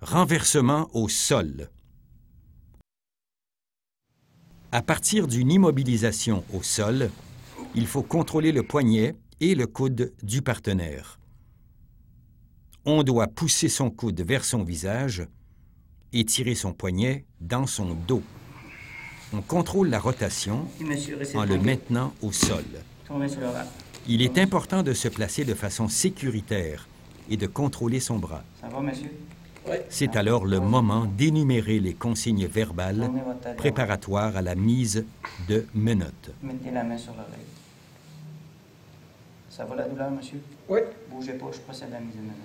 Renversement au sol. À partir d'une immobilisation au sol, il faut contrôler le poignet et le coude du partenaire. On doit pousser son coude vers son visage et tirer son poignet dans son dos. On contrôle la rotation en le maintenant au sol. Il est important de se placer de façon sécuritaire et de contrôler son bras. C'est alors le moment d'énumérer les consignes verbales préparatoires à la mise de menottes. Mettez la main sur l'oreille. Ça va la douleur, monsieur? Oui. Bougez pas, je procède à la mise de menottes.